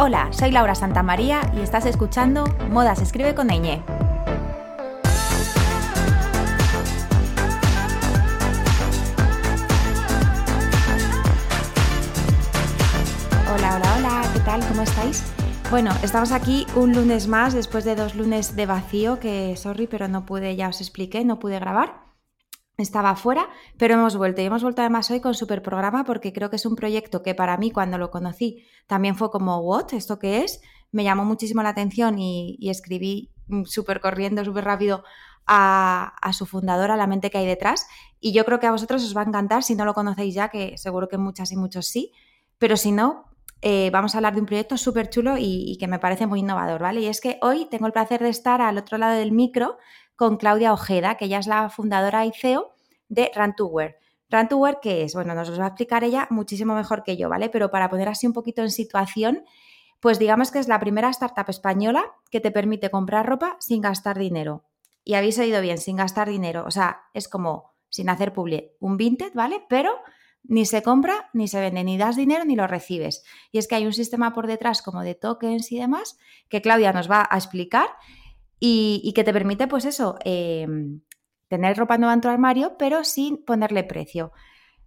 Hola, soy Laura Santamaría y estás escuchando Moda se escribe con ñ. Hola, hola, hola, ¿qué tal? ¿Cómo estáis? Bueno, estamos aquí un lunes más después de dos lunes de vacío que, sorry, pero no pude, ya os expliqué, no pude grabar. Estaba fuera, pero hemos vuelto y hemos vuelto además hoy con super programa porque creo que es un proyecto que para mí cuando lo conocí también fue como, ¿what? ¿Esto qué es? Me llamó muchísimo la atención y, escribí súper corriendo, súper rápido a, su fundadora, la mente que hay detrás. Y yo creo que a vosotros os va a encantar si no lo conocéis ya, que seguro que muchas y muchos sí. Pero si no, eh, vamos a hablar de un proyecto súper chulo y, que me parece muy innovador, ¿vale? Y es que hoy tengo el placer de estar al otro lado del micro con Claudia Ojeda, que ella es la fundadora y CEO de Run2Wear. Run2Wear, ¿qué es? Bueno, nos lo va a explicar ella muchísimo mejor que yo, ¿vale? Pero para poner así un poquito en situación, pues digamos que es la primera startup española que te permite comprar ropa sin gastar dinero. Y habéis oído bien, sin gastar dinero. O sea, es como sin hacer publi, un vintage, ¿vale? Pero ni se compra, ni se vende, ni das dinero, ni lo recibes. Y es que hay un sistema por detrás como de tokens y demás que Claudia nos va a explicar y, que te permite, pues eso, em, tener ropa nueva en tu armario, pero sin ponerle precio.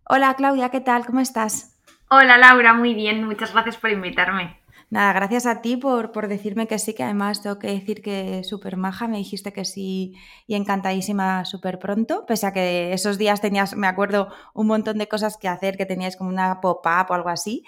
Hola Claudia, ¿qué tal? ¿Cómo estás? Hola Laura, muy bien, muchas gracias por invitarme. Nada, gracias a ti por, por, decirme que sí, que además tengo que decir que súper maja, me dijiste que sí y encantadísima súper pronto, pese a que esos días tenías, me acuerdo, un montón de cosas que hacer, que tenías como una pop-up o algo así,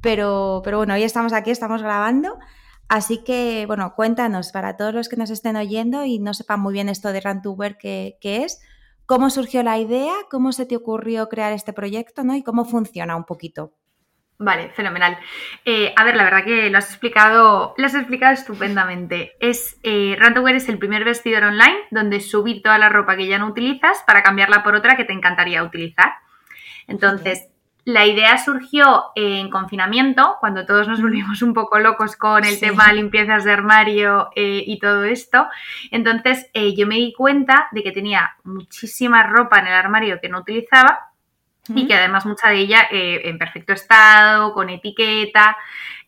pero, pero bueno, hoy estamos aquí, estamos grabando, así que bueno, cuéntanos para todos los que nos estén oyendo y no sepan muy bien esto de Rantuber qué, es, cómo surgió la idea, cómo se te ocurrió crear este proyecto ¿no? y cómo funciona un poquito. Vale, fenomenal. Eh, a ver, la verdad que lo has explicado, lo has explicado estupendamente. Es eh, es el primer vestidor online donde subir toda la ropa que ya no utilizas para cambiarla por otra que te encantaría utilizar. Entonces, la idea surgió en confinamiento, cuando todos nos volvimos un poco locos con el tema limpiezas de armario eh, y todo esto. Entonces, eh, yo me di cuenta de que tenía muchísima ropa en el armario que no utilizaba y que además mucha de ella eh, en perfecto estado, con etiqueta.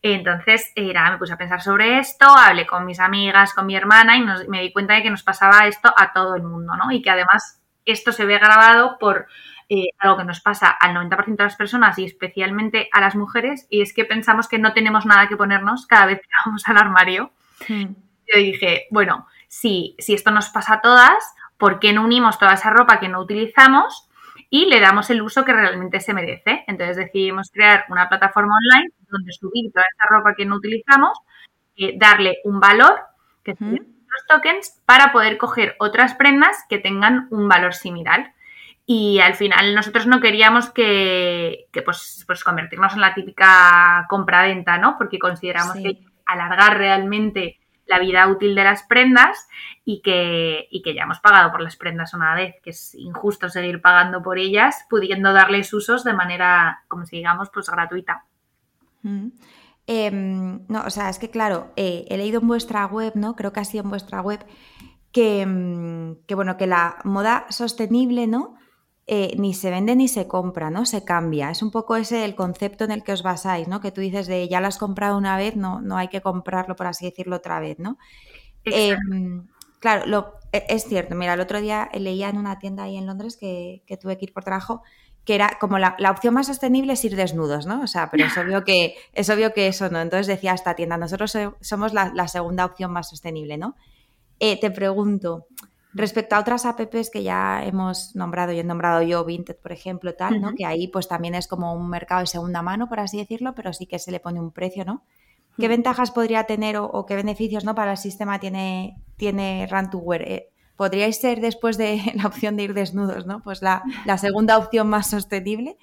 Entonces, era, me puse a pensar sobre esto, hablé con mis amigas, con mi hermana y me di cuenta de que nos pasaba esto a todo el mundo, ¿no? Y que además esto se ve grabado por eh, algo que nos pasa al 90% de las personas y especialmente a las mujeres, y es que pensamos que no tenemos nada que ponernos cada vez que vamos al armario. Hmm. Yo dije, bueno, si, si esto nos pasa a todas, ¿por qué no unimos toda esa ropa que no utilizamos? y le damos el uso que realmente se merece. Entonces decidimos crear una plataforma online donde subir toda esa ropa que no utilizamos, eh, darle un valor, que son los tokens, para poder coger otras prendas que tengan un valor similar. Y al final nosotros no queríamos que, pues, pues, convertirnos en la típica compra-venta, ¿no? Porque consideramos que alargar realmente la vida útil de las prendas y que, que ya hemos pagado por las prendas una vez, que es injusto seguir pagando por ellas, pudiendo darles usos de manera, como si digamos, pues gratuita. Mm. Em, no, o sea, es que claro, eh, he leído en vuestra web, ¿no? Creo que ha sido en vuestra web, que, mm, que bueno, que la moda sostenible, ¿no? Eh, ni se vende ni se compra, ¿no? Se cambia. Es un poco ese el concepto en el que os basáis, ¿no? Que tú dices de ya lo has comprado una vez, no, no hay que comprarlo, por así decirlo, otra vez, ¿no? Em, claro, lo, e, es cierto. Mira, el otro día leía en una tienda ahí en Londres que, tuve que ir por trabajo que era como la, opción más sostenible es ir desnudos, ¿no? O sea, pero es obvio que, es obvio que eso no. Entonces decía esta tienda, nosotros somos la, segunda opción más sostenible, ¿no? Eh, te pregunto, Respecto a otras apps que ya hemos nombrado, y he nombrado yo, Vinted, por ejemplo, tal, ¿no? Que ahí pues también es como un mercado de segunda mano, por así decirlo, pero sí que se le pone un precio, ¿no? ¿qué ventajas podría tener o, qué beneficios ¿no? para el sistema tiene, tiene Run to Wear? Eh, podríais ser después de la opción de ir desnudos, ¿no? Pues la, la segunda opción más sostenible.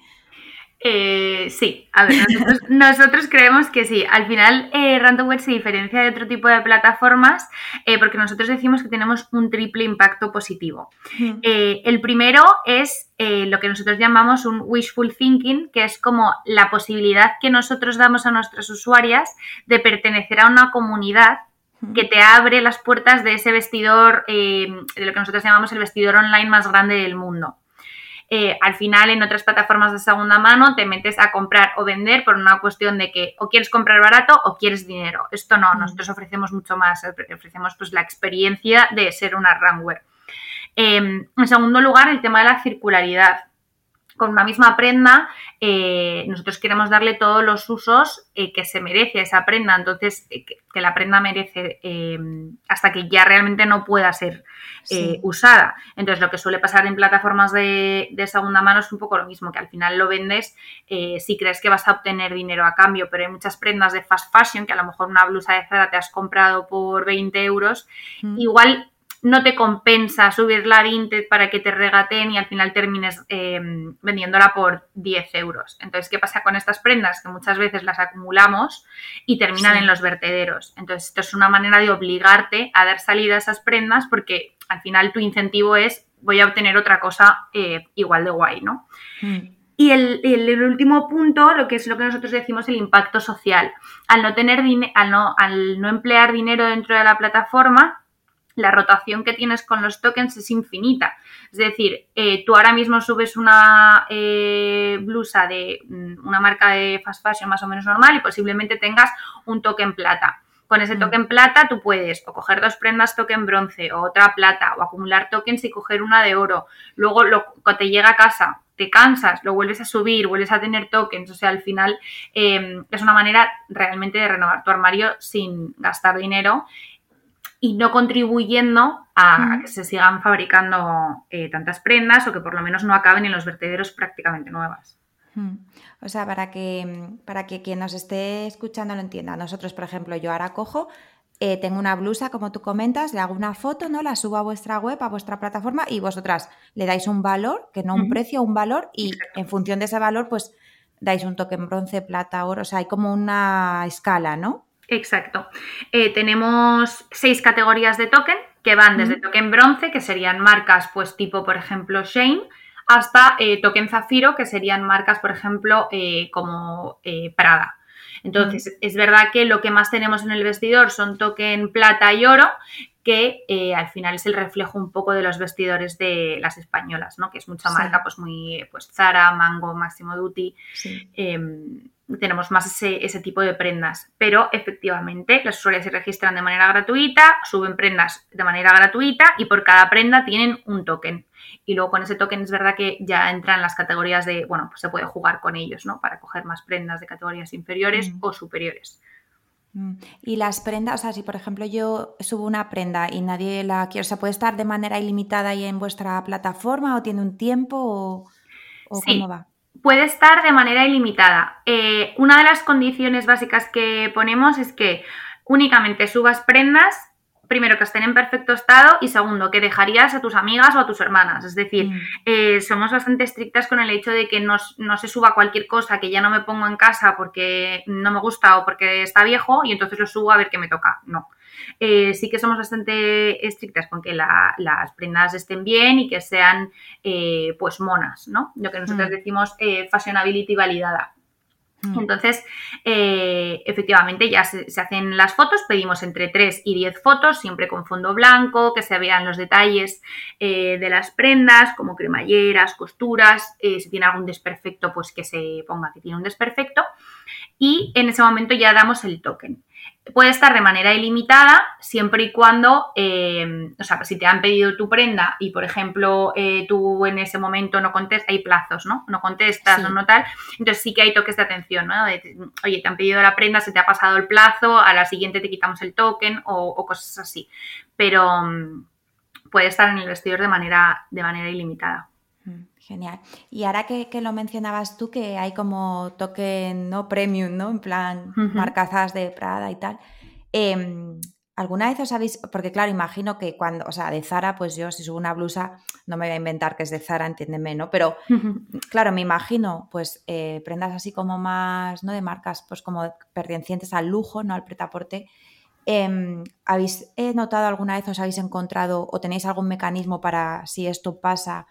Eh, sí, a ver, nosotros, creemos que sí. Al final, eh, Ransomware se diferencia de otro tipo de plataformas eh, porque nosotros decimos que tenemos un triple impacto positivo. Eh, el primero es lo que nosotros llamamos un wishful thinking, que es como la posibilidad que nosotros damos a nuestras usuarias de pertenecer a una comunidad que te abre las puertas de ese vestidor, de lo que nosotros llamamos el vestidor online más grande del mundo. Eh, al final en otras plataformas de segunda mano te metes a comprar o vender por una cuestión de que o quieres comprar barato o quieres dinero. Esto no, mm. nosotros ofrecemos mucho más, ofrecemos pues la experiencia de ser una runware. Em, en segundo lugar, el tema de la circularidad con una misma prenda, eh, nosotros queremos darle todos los usos eh, que se merece esa prenda. Entonces, que, la prenda merece hasta que ya realmente no pueda ser eh, usada. Entonces, lo que suele pasar en plataformas de, segunda mano es un poco lo mismo, que al final lo vendes eh, si crees que vas a obtener dinero a cambio, pero hay muchas prendas de fast fashion que a lo mejor una blusa de Zara te has comprado por 20 euros, mm. igual no te compensa subir la Vinted para que te regaten y al final termines eh, vendiéndola por 10 euros. Entonces, ¿qué pasa con estas prendas? Que muchas veces las acumulamos y terminan en los vertederos. Entonces, esto es una manera de obligarte a dar salida a esas prendas porque al final tu incentivo es voy a obtener otra cosa eh, igual de guay, ¿no? Mm. Y el, último punto, lo que es lo que nosotros decimos el impacto social. Al no tener al no, al no emplear dinero dentro de la plataforma, la rotación que tienes con los tokens es infinita. Es decir, eh, tú ahora mismo subes una eh, blusa de mm, una marca de fast fashion más o menos normal y posiblemente tengas un token plata. Con ese mm. token plata tú puedes o coger dos prendas token bronce o otra plata o acumular tokens y coger una de oro. Luego lo, cuando te llega a casa te cansas, lo vuelves a subir, vuelves a tener tokens. O sea, al final em, es una manera realmente de renovar tu armario sin gastar dinero y no contribuyendo a, que se sigan fabricando eh, tantas prendas o que por lo menos no acaben en los vertederos prácticamente nuevas. O sea, para que, para que quien nos esté escuchando lo entienda. Nosotros, por ejemplo, yo ahora cojo, eh, tengo una blusa, como tú comentas, le hago una foto, ¿no? La subo a vuestra web, a vuestra plataforma y vosotras le dais un valor, que no un precio, un valor, y en función de ese valor, pues dais un token bronce, plata, oro. O sea, hay como una escala, ¿no? Exacto. Eh, tenemos seis categorías de token que van desde token bronce, que serían marcas pues tipo, por ejemplo, Shane, hasta eh, token zafiro, que serían marcas, por ejemplo, eh, como Prada. Entonces, es verdad que lo que más tenemos en el vestidor son token plata y oro, que al final es el reflejo un poco de los vestidores de las españolas, ¿no? Que es mucha marca, pues muy, pues Zara, Mango, Máximo Duty. Em, tenemos más ese, tipo de prendas. Pero efectivamente, las usuarias se registran de manera gratuita, suben prendas de manera gratuita y por cada prenda tienen un token. Y luego con ese token es verdad que ya entran las categorías de, bueno, pues se puede jugar con ellos, ¿no? Para coger más prendas de categorías inferiores mm. o superiores. Mm. Y las prendas, o sea, si por ejemplo yo subo una prenda y nadie la quiere, o sea, ¿puede estar de manera ilimitada ahí en vuestra plataforma o tiene un tiempo o, cómo va? Puede estar de manera ilimitada. Eh, una de las condiciones básicas que ponemos es que únicamente subas prendas, primero que estén en perfecto estado y segundo que dejarías a tus amigas o a tus hermanas. Es decir, mm. eh, somos bastante estrictas con el hecho de que no, no, se suba cualquier cosa que ya no me pongo en casa porque no me gusta o porque está viejo y entonces lo subo a ver qué me toca. No. Eh, sí que somos bastante estrictas con que las prendas estén bien y que sean eh, pues monas, ¿no? Lo que nosotros mm. decimos eh, fashionability validada. Mm. Entonces, efectivamente, ya se, hacen las fotos, pedimos entre 3 y 10 fotos, siempre con fondo blanco, que se vean los detalles de las prendas, como cremalleras, costuras, si tiene algún desperfecto, pues que se ponga que tiene un desperfecto. Y en ese momento ya damos el token puede estar de manera ilimitada siempre y cuando, eh, o sea, si te han pedido tu prenda y, por ejemplo, eh, tú en ese momento no contestas, hay plazos, ¿no? No contestas o no tal, entonces sí que hay toques de atención, ¿no? oye, te han pedido la prenda, se te ha pasado el plazo, a la siguiente te quitamos el token o, cosas así. Pero mm, puede estar en el vestidor de manera, de manera ilimitada. Genial. Y ahora que, lo mencionabas tú, que hay como token no premium, ¿no? En plan, marcazas de Prada y tal. Em, ¿Alguna vez os habéis.? Porque, claro, imagino que cuando. O sea, de Zara, pues yo, si subo una blusa, no me voy a inventar que es de Zara, entiéndeme, ¿no? Pero, claro, me imagino, pues, eh, prendas así como más, ¿no? De marcas, pues, como pertenecientes al lujo, ¿no? Al pretaporte. Eh, ¿Habéis notado alguna vez, os habéis encontrado o tenéis algún mecanismo para, si esto pasa,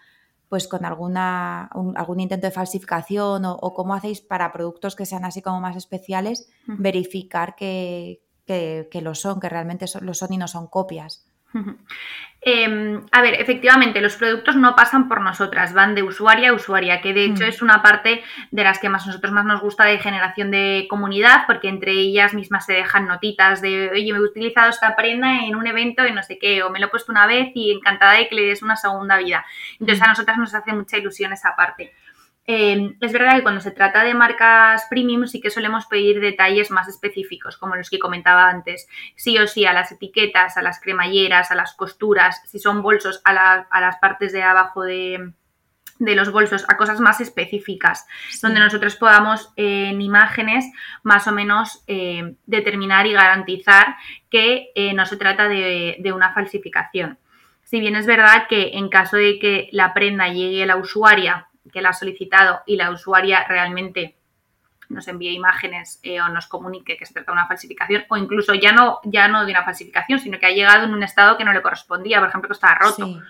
pues con alguna, algún intento de falsificación o, o, cómo hacéis para productos que sean así como más especiales, verificar que, que, lo son, que realmente lo son y no son copias. Em, a ver, efectivamente, los productos no pasan por nosotras, van de usuaria a usuaria, que de hecho mm. es una parte de las que más nosotros más nos gusta de generación de comunidad, porque entre ellas mismas se dejan notitas de, oye, me he utilizado esta prenda en un evento y no sé qué, o me lo he puesto una vez y encantada de que le des una segunda vida. Entonces mm. a nosotras nos hace mucha ilusión esa parte. Em, es verdad que cuando se trata de marcas premium sí que solemos pedir detalles más específicos, como los que comentaba antes. Sí o sí a las etiquetas, a las cremalleras, a las costuras, si son bolsos, a, las partes de abajo de, los bolsos, a cosas más específicas, donde nosotros podamos en imágenes más o menos eh, determinar y garantizar que eh, no se trata de, de una falsificación. Si bien es verdad que en caso de que la prenda llegue a la usuaria que la ha solicitado y la usuaria realmente nos envíe imágenes eh, o nos comunique que se trata de una falsificación o incluso ya no, ya no de una falsificación, sino que ha llegado en un estado que no le correspondía, por ejemplo, que estaba roto.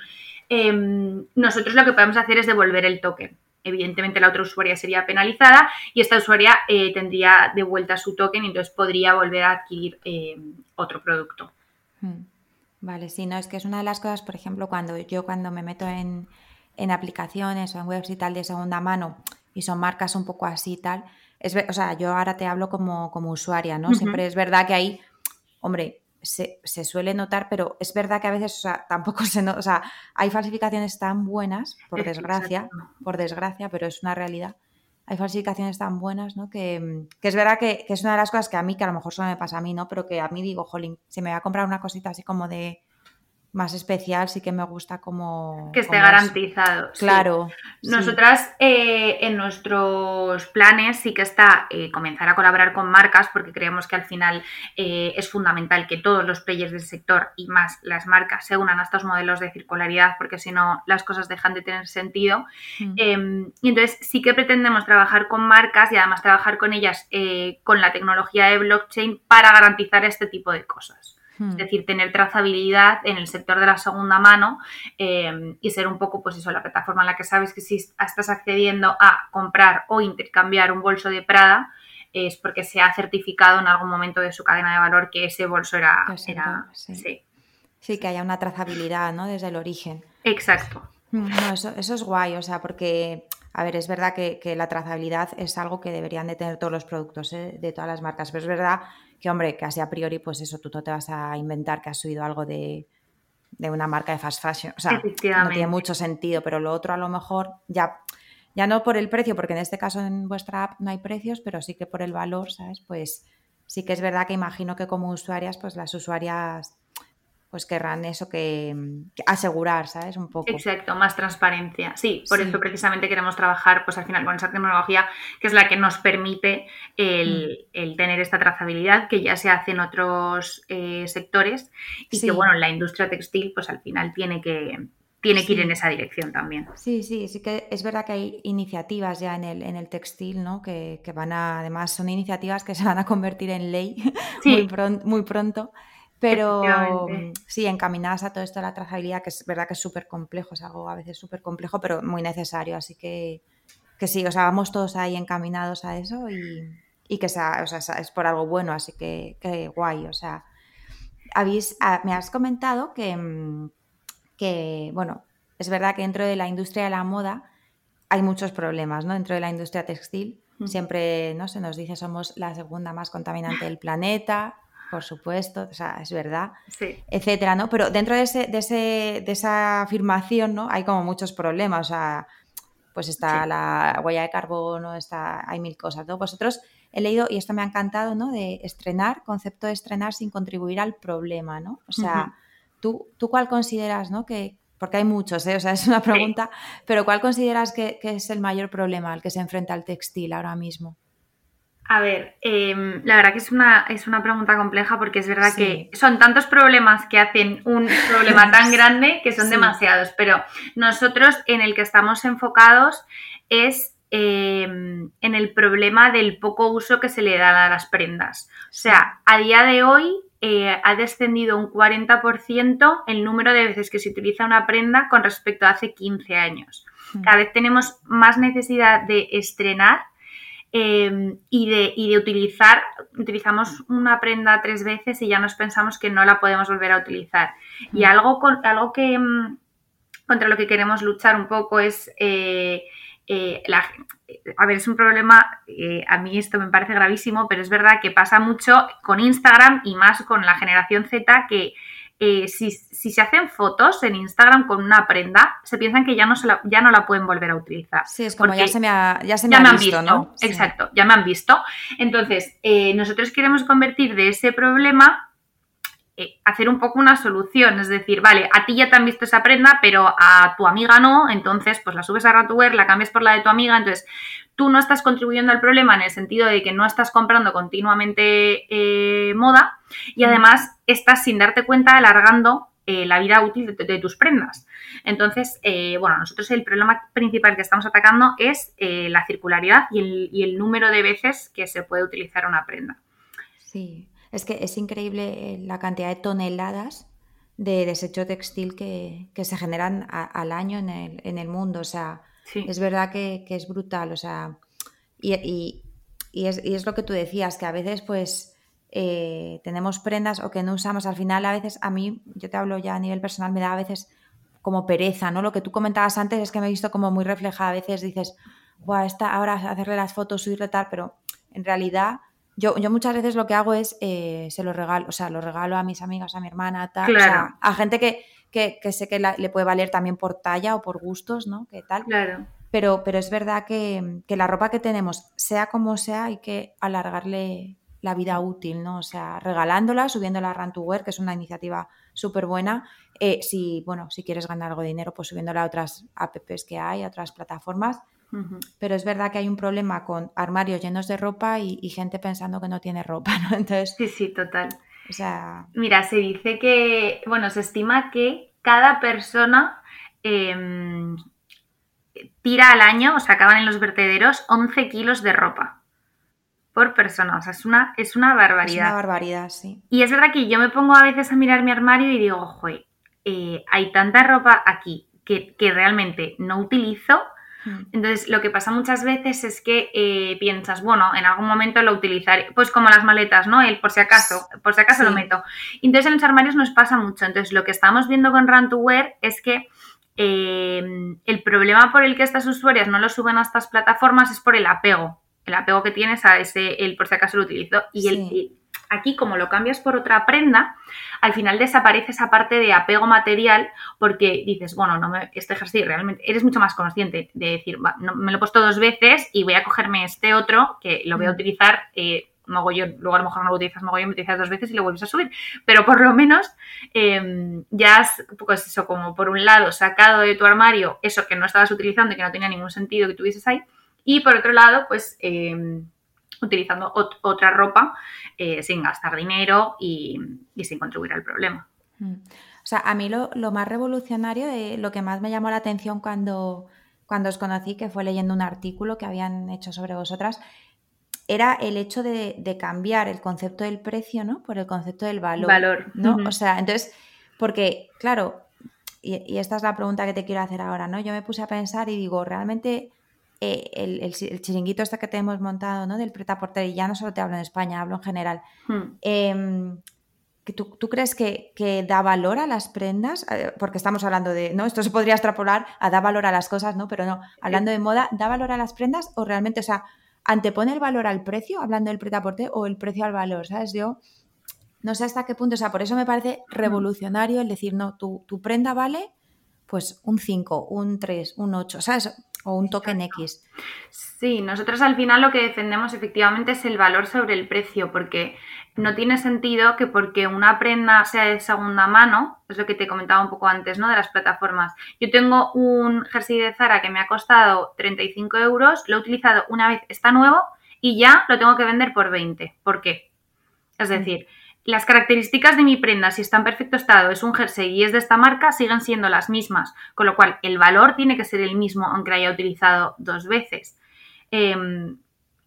Em, nosotros lo que podemos hacer es devolver el token. Evidentemente la otra usuaria sería penalizada y esta usuaria eh, tendría de vuelta su token y entonces podría volver a adquirir em, otro producto. Hmm. Vale, sí, no, es que es una de las cosas, por ejemplo, cuando yo cuando me meto en, en aplicaciones o en webs y tal de segunda mano y son marcas un poco así y tal, es, o sea, yo ahora te hablo como, como usuaria, ¿no? Siempre es verdad que ahí, hombre, se, suele notar, pero es verdad que a veces, o sea, tampoco se nota, o sea, hay falsificaciones tan buenas, por desgracia, por desgracia, pero es una realidad. Hay falsificaciones tan buenas, ¿no? Que, es verdad que, que, es una de las cosas que a mí, que a lo mejor solo me pasa a mí, ¿no? Pero que a mí digo, jolín, si me voy a comprar una cosita así como de, más especial, sí que me gusta como... Que esté garantizado. Claro. Nosotras eh, en nuestros planes sí que está eh, comenzar a colaborar con marcas porque creemos que al final eh, es fundamental que todos los players del sector y más las marcas se unan a estos modelos de circularidad porque si no las cosas dejan de tener sentido. Mm. Em, y entonces sí que pretendemos trabajar con marcas y además trabajar con ellas con la tecnología de blockchain para garantizar este tipo de cosas. Es hmm. decir, tener trazabilidad en el sector de la segunda mano eh, y ser un poco, pues eso, la plataforma en la que sabes que si estás accediendo a comprar o intercambiar un bolso de Prada, es porque se ha certificado en algún momento de su cadena de valor que ese bolso era... sí. sí. que haya una trazabilidad, ¿no? Desde el origen. Exacto. Hmm, no, eso, es guay, o sea, porque, a ver, es verdad que, la trazabilidad es algo que deberían de tener todos los productos ¿eh? de todas las marcas, pero es verdad que hombre, casi a priori, pues eso, tú no te vas a inventar que has subido algo de, una marca de fast fashion. O sea, no tiene mucho sentido, pero lo otro a lo mejor ya, ya no por el precio, porque en este caso en vuestra app no hay precios, pero sí que por el valor, ¿sabes? Pues sí que es verdad que imagino que como usuarias, pues las usuarias pues querrán eso que, asegurar, ¿sabes? Un poco. Exacto, más transparencia. Sí, por eso precisamente queremos trabajar, pues al final con esa tecnología que es la que nos permite el, mm. tener esta trazabilidad que ya se hace en otros eh, sectores y que, bueno, la industria textil, pues al final tiene que tiene que ir en esa dirección también. Sí, sí, sí que es verdad que hay iniciativas ya en el, en el textil, ¿no? Que, van a, además son iniciativas que se van a convertir en ley muy, muy pronto. Pero mm, sí, encaminadas a todo esto de la trazabilidad, que es verdad que es súper complejo, es algo a veces súper complejo, pero muy necesario. Así que, que sí, o sea, vamos todos ahí encaminados a eso y, que sea, o sea, es por algo bueno, así que, que guay. O sea, habéis, ah, me has comentado que, mm, que, bueno, es verdad que dentro de la industria de la moda hay muchos problemas, ¿no? Dentro de la industria textil. Siempre ¿no? se nos dice somos la segunda más contaminante del planeta, por supuesto, o sea, es verdad, etcétera, ¿no? Pero dentro de, ese, de, ese, de esa afirmación, ¿no? Hay como muchos problemas, o sea, pues está la huella de carbono, está, hay mil cosas, ¿no? Vosotros he leído, y esto me ha encantado, ¿no? De estrenar, concepto de estrenar sin contribuir al problema, ¿no? O sea, ¿tú, ¿tú cuál consideras, ¿no? Que, porque hay muchos, ¿eh? o sea, es una pregunta, pero ¿cuál consideras que, es el mayor problema al que se enfrenta el textil ahora mismo? A ver, em, la verdad que es una, es una pregunta compleja porque es verdad que son tantos problemas que hacen un problema tan grande que son demasiados, pero nosotros en el que estamos enfocados es em, en el problema del poco uso que se le da a las prendas. O sea, a día de hoy eh, ha descendido un 40% el número de veces que se utiliza una prenda con respecto a hace 15 años. Hmm. Cada vez tenemos más necesidad de estrenar em, y, de, y, de, utilizar, utilizamos una prenda tres veces y ya nos pensamos que no la podemos volver a utilizar. Y algo, con, algo que em, contra lo que queremos luchar un poco es eh, eh, a ver, es un problema, eh, a mí esto me parece gravísimo, pero es verdad que pasa mucho con Instagram y más con la generación Z que eh, si, se hacen fotos en Instagram con una prenda, se piensan que ya no, la, ya no la pueden volver a utilizar. Sí, es como ya se me ha, ya se me ha visto, ¿no? Exacto, ya me han visto. Entonces, nosotros queremos convertir de ese problema eh, hacer un poco una solución, es decir, vale, a ti ya te han visto esa prenda, pero a tu amiga no, entonces pues la subes a Ratuwear, la cambias por la de tu amiga, entonces tú no estás contribuyendo al problema en el sentido de que no estás comprando continuamente eh, moda y además estás sin darte cuenta alargando eh, la vida útil de, tus prendas. Entonces, bueno, nosotros el problema principal que estamos atacando es la circularidad y el, y el número de veces que se puede utilizar una prenda. Sí. Es que es increíble eh, la cantidad de toneladas de desecho textil que, se generan al año en el, en el, mundo. O sea, es verdad que, es brutal. O sea, y, es, lo que tú decías, que a veces pues eh, tenemos prendas o que no usamos. Al final, a veces, a mí, yo te hablo ya a nivel personal, me da a veces como pereza, ¿no? Lo que tú comentabas antes es que me he visto como muy reflejada. A veces dices, Buah, esta, ahora hacerle las fotos, subirle tal, pero en realidad yo, muchas veces lo que hago es, eh, se lo regalo, o sea, lo regalo a mis amigas, a mi hermana, tal, a gente que, que, sé que le puede valer también por talla o por gustos, ¿no? ¿Qué tal? Claro. Pero, pero es verdad que, la ropa que tenemos, sea como sea, hay que alargarle la vida útil, ¿no? O sea, regalándola, subiéndola a Run to Wear, que es una iniciativa súper buena. Eh, si, bueno, si quieres ganar algo de dinero, pues subiéndola a otras apps que hay, a otras plataformas. Pero es verdad que hay un problema con armarios llenos de ropa y, gente pensando que no tiene ropa, ¿no? Entonces. Sí, sí, total. O sea. Mira, se dice que, bueno, se estima que cada persona em, tira al año, o sea, acaban en los vertederos 11 kilos de ropa por persona. O sea, es una, es una barbaridad. Es una barbaridad, sí. Y es verdad que yo me pongo a veces a mirar mi armario y digo, ojo, eh, hay tanta ropa aquí que, que realmente no utilizo. Entonces, lo que pasa muchas veces es que eh, piensas, bueno, en algún momento lo utilizaré, pues como las maletas, ¿no? El por si acaso, por si acaso lo meto. Entonces, en los armarios nos pasa mucho. Entonces, lo que estamos viendo con Run to Wear es que eh, el problema por el que estas usuarias no lo suben a estas plataformas es por el apego. El apego que tienes a ese, el por si acaso lo utilizo. Y el, aquí, como lo cambias por otra prenda, al final desaparece esa parte de apego material porque dices, bueno, no me, este ejercicio realmente, eres mucho más consciente de decir, no, me lo he puesto dos veces y voy a cogerme este otro que lo voy a mm. utilizar. Eh, mogollón, luego a lo mejor no lo utilizas mogollón, lo utilizas dos veces y lo vuelves a subir, pero por lo menos em, ya has, pues eso, como por un lado sacado de tu armario eso que no estabas utilizando y que no tenía ningún sentido que tuvieses ahí, y por otro lado, pues em, utilizando otra ropa eh, sin gastar dinero y, sin contribuir al problema. Mm. O sea, a mí lo, más revolucionario, lo que más me llamó la atención cuando, cuando os conocí, que fue leyendo un artículo que habían hecho sobre vosotras, era el hecho de, cambiar el concepto del precio, ¿no? Por el concepto del valor. Valor. ¿no? O sea, entonces, porque, claro, y, y, esta es la pregunta que te quiero hacer ahora, ¿no? Yo me puse a pensar y digo, realmente eh, el, chiringuito este que tenemos montado, ¿no? Del preta y ya no solo te hablo en España, hablo en general. Hmm. Em, tú, crees que, da valor a las prendas? Eh, porque estamos hablando de, ¿no? Esto se podría extrapolar a da valor a las cosas, ¿no? Pero no, hablando de moda, ¿da valor a las prendas o realmente, o sea, antepone el valor al precio, hablando del preta o el precio al valor, ¿sabes? Yo no sé hasta qué punto, o sea, por eso me parece hmm. revolucionario el decir, no, tu, tu prenda vale pues un 5, un 3, un 8, ¿sabes? O un token X. Sí, nosotros al final lo que defendemos efectivamente es el valor sobre el precio, porque no tiene sentido que porque una prenda sea de segunda mano, es lo que te comentaba un poco antes, ¿no? De las plataformas. Yo tengo un jersey de Zara que me ha costado 35 euros, lo he utilizado una vez, está nuevo y ya lo tengo que vender por 20. ¿Por qué? Es decir, las características de mi prenda, si está en perfecto estado, es un jersey y es de esta marca, siguen siendo las mismas, con lo cual el valor tiene que ser el mismo aunque haya utilizado dos veces. Em,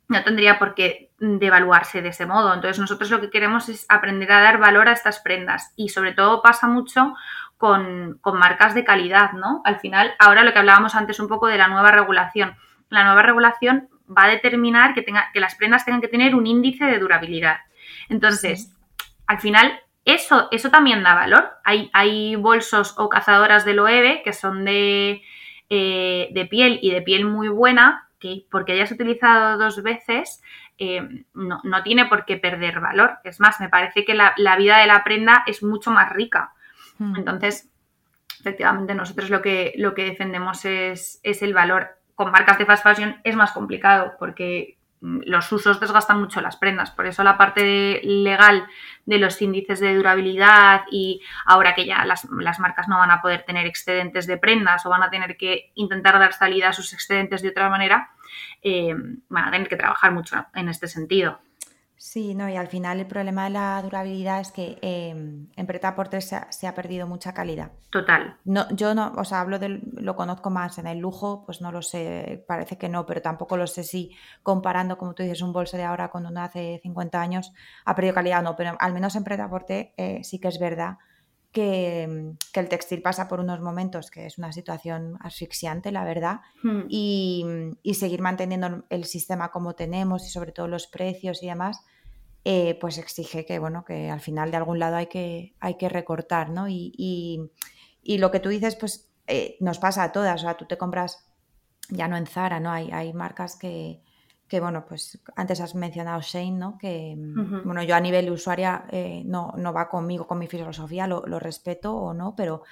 no tendría por qué devaluarse de ese modo. Entonces nosotros lo que queremos es aprender a dar valor a estas prendas y sobre todo pasa mucho con, marcas de calidad, ¿no? Al final, ahora lo que hablábamos antes un poco de la nueva regulación. La nueva regulación va a determinar que, tenga, que las prendas tengan que tener un índice de durabilidad. Entonces, al final, eso, eso también da valor. Hay, hay bolsos o cazadoras del OEB que son de, eh, de piel y de piel muy buena, que porque hayas utilizado dos veces, eh, no, tiene por qué perder valor. Es más, me parece que la, vida de la prenda es mucho más rica. Hmm. Entonces, efectivamente, nosotros lo que, lo que defendemos es, es el valor. Con marcas de fast fashion es más complicado porque los usos desgastan mucho las prendas. Por eso la parte legal de los índices de durabilidad y ahora que ya las, marcas no van a poder tener excedentes de prendas o van a tener que intentar dar salida a sus excedentes de otra manera, eh, van a tener que trabajar mucho en este sentido. Sí, no, y al final el problema de la durabilidad es que em, en Preta por se ha, se ha, perdido mucha calidad. Total. No, yo no, o sea, hablo del, lo conozco más en el lujo, pues no lo sé, parece que no, pero tampoco lo sé si comparando, como tú dices, un bolso de ahora con uno hace 50 años ha perdido calidad o no, pero al menos en Preta Porte eh, sí que es verdad que, el textil pasa por unos momentos que es una situación asfixiante, la verdad, hmm. y, y, seguir manteniendo el sistema como tenemos y sobre todo los precios y demás, eh, pues exige que, bueno, que al final de algún lado hay que, hay que recortar, ¿no? Y, lo que tú dices, pues eh, nos pasa a todas, o sea, tú te compras, ya no en Zara, ¿no? Hay, hay marcas que, que, bueno, pues antes has mencionado Shane, ¿no? Que, bueno, yo a nivel usuaria eh, no, no va conmigo, con mi filosofía, lo, lo respeto o no, pero,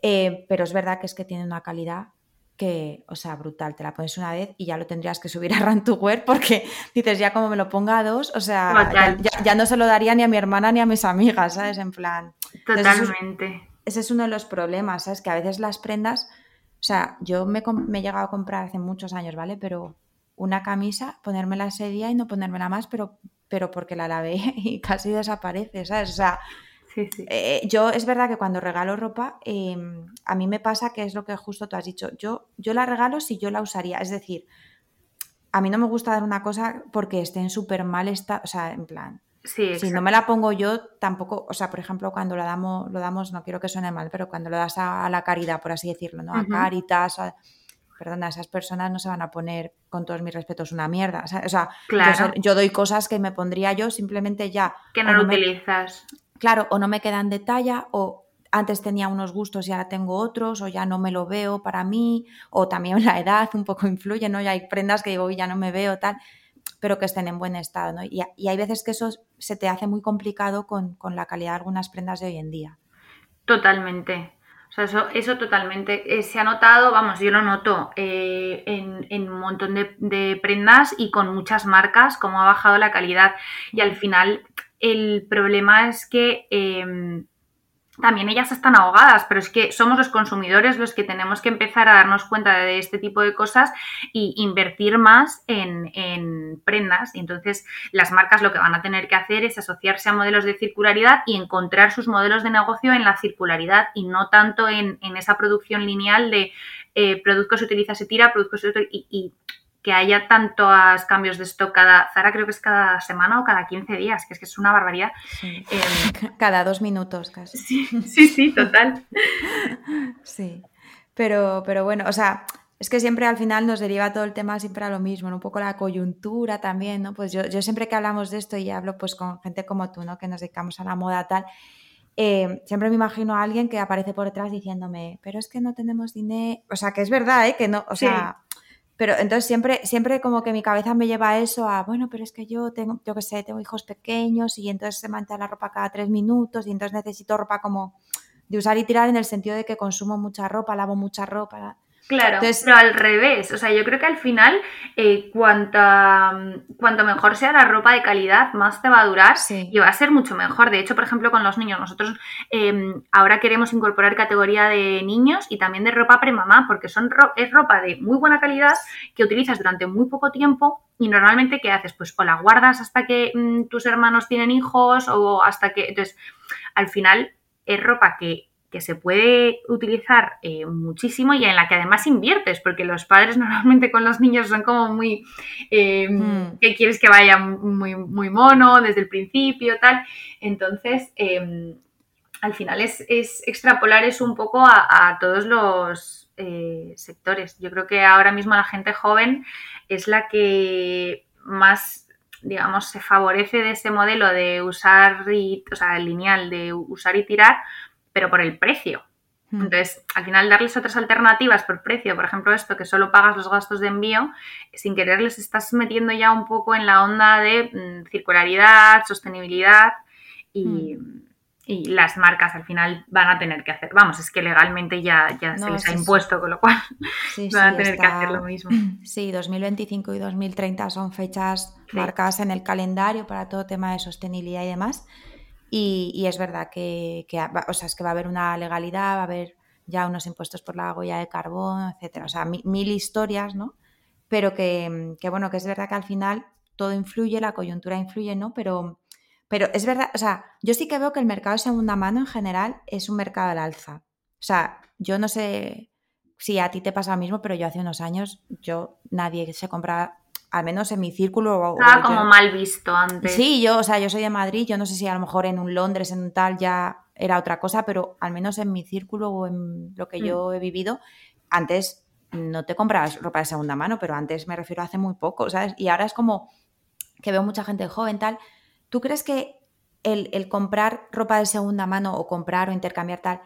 pero es verdad que es que tiene una calidad que, o sea, brutal, te la pones una vez y ya lo tendrías que subir a Run to Wear porque dices, ya como me lo ponga a dos, o sea, ya, no se lo daría ni a mi hermana ni a mis amigas, ¿sabes? En plan. Totalmente. ese es uno de los problemas, ¿sabes? Que a veces las prendas, o sea, yo me, me he llegado a comprar hace muchos años, ¿vale? Pero una camisa, ponérmela ese día y no ponérmela más, pero, pero porque la lavé y casi desaparece, ¿sabes? O sea, eh, yo es verdad que cuando regalo ropa, em, a mí me pasa que es lo que justo tú has dicho. Yo, yo la regalo si yo la usaría. Es decir, a mí no me gusta dar una cosa porque esté en súper mal estado. O sea, en plan. si no me la pongo yo, tampoco, o sea, por ejemplo, cuando la damos, lo damos, no quiero que suene mal, pero cuando lo das a, la caridad, por así decirlo, ¿no? A Caritas, perdona, esas personas no se van a poner, con todos mis respetos, una mierda. O sea, yo, doy cosas que me pondría yo simplemente ya. Que no lo utilizas claro, o no me quedan de talla, o antes tenía unos gustos y ahora tengo otros, o ya no me lo veo para mí, o también la edad un poco influye, ¿no? Y hay prendas que digo, ya no me veo, tal, pero que estén en buen estado, ¿no? Y, hay veces que eso se te hace muy complicado con, la calidad de algunas prendas de hoy en día. Totalmente. O sea, eso, eso totalmente. Eh, se ha notado, vamos, yo lo noto eh, en, un montón de, prendas y con muchas marcas, cómo ha bajado la calidad. Y al final el problema es que em, también ellas están ahogadas, pero es que somos los consumidores los que tenemos que empezar a darnos cuenta de este tipo de cosas y invertir más en, prendas. Y entonces las marcas lo que van a tener que hacer es asociarse a modelos de circularidad y encontrar sus modelos de negocio en la circularidad y no tanto en, esa producción lineal de eh, producto se utiliza, se tira, producto se utiliza y que haya tantos cambios de stock cada, Zara creo que es cada semana o cada 15 días, que es que es una barbaridad. Em, cada dos minutos casi. Sí, sí, total. sí, pero, pero bueno, o sea, es que siempre al final nos deriva todo el tema siempre a lo mismo, un poco la coyuntura también, ¿no? Pues yo, siempre que hablamos de esto y hablo pues con gente como tú, ¿no? Que nos dedicamos a la moda tal, eh, siempre me imagino a alguien que aparece por detrás diciéndome, pero es que no tenemos dinero, o sea, que es verdad, ¿eh? Que no, o sea... Pero entonces siempre, siempre como que mi cabeza me lleva a eso, a bueno, pero es que yo tengo, yo qué sé, tengo hijos pequeños y entonces se mancha la ropa cada tres minutos y entonces necesito ropa como de usar y tirar en el sentido de que consumo mucha ropa, lavo mucha ropa. Claro, pero al revés, o sea, yo creo que al final, eh, cuanta, cuanto mejor sea la ropa de calidad, más te va a durar y va a ser mucho mejor. De hecho, por ejemplo, con los niños, nosotros em, ahora queremos incorporar categoría de niños y también de ropa premamá, porque son es ropa de muy buena calidad que utilizas durante muy poco tiempo y normalmente, ¿qué haces? Pues o la guardas hasta que mm, tus hermanos tienen hijos o hasta que... Entonces, al final es ropa que que se puede utilizar eh, muchísimo y en la que además inviertes, porque los padres normalmente con los niños son como muy, eh, mm. que quieres que vaya muy, muy mono desde el principio, tal. Entonces, em, al final es, extrapolar eso un poco a, todos los eh, sectores. Yo creo que ahora mismo la gente joven es la que más digamos, se favorece de ese modelo de usar, y, o sea, lineal de usar y tirar, pero por el precio. Hmm. Entonces, al final darles otras alternativas por precio, por ejemplo esto, que solo pagas los gastos de envío, sin querer les estás metiendo ya un poco en la onda de mm, circularidad, sostenibilidad y, hmm. y, las marcas al final van a tener que hacer. Vamos, es que legalmente ya, ya se les ha impuesto, con lo cual van a tener que hacer lo mismo. Sí, 2025 y 2030 son fechas marcadas en el calendario para todo tema de sostenibilidad y demás. Y, es verdad que, o sea, es que va a haber una legalidad, va a haber ya unos impuestos por la huella de carbón, etcétera. O sea, mil, historias, ¿no? Pero que, bueno, que es verdad que al final todo influye, la coyuntura influye, ¿no? Pero, pero es verdad, o sea, yo sí que veo que el mercado de segunda mano en general es un mercado al alza. O sea, yo no sé si a ti te pasa lo mismo, pero yo hace unos años, yo, nadie se compra al menos en mi círculo. Estaba como mal visto antes. Sí, yo, o sea, yo soy de Madrid, yo no sé si a lo mejor en un Londres, en un tal, ya era otra cosa, pero al menos en mi círculo o en lo que mm. yo he vivido, antes no te comprabas ropa de segunda mano, pero antes me refiero a hace muy poco, ¿sabes? Y ahora es como que veo mucha gente joven, tal. ¿Tú crees que el, comprar ropa de segunda mano o comprar o intercambiar tal,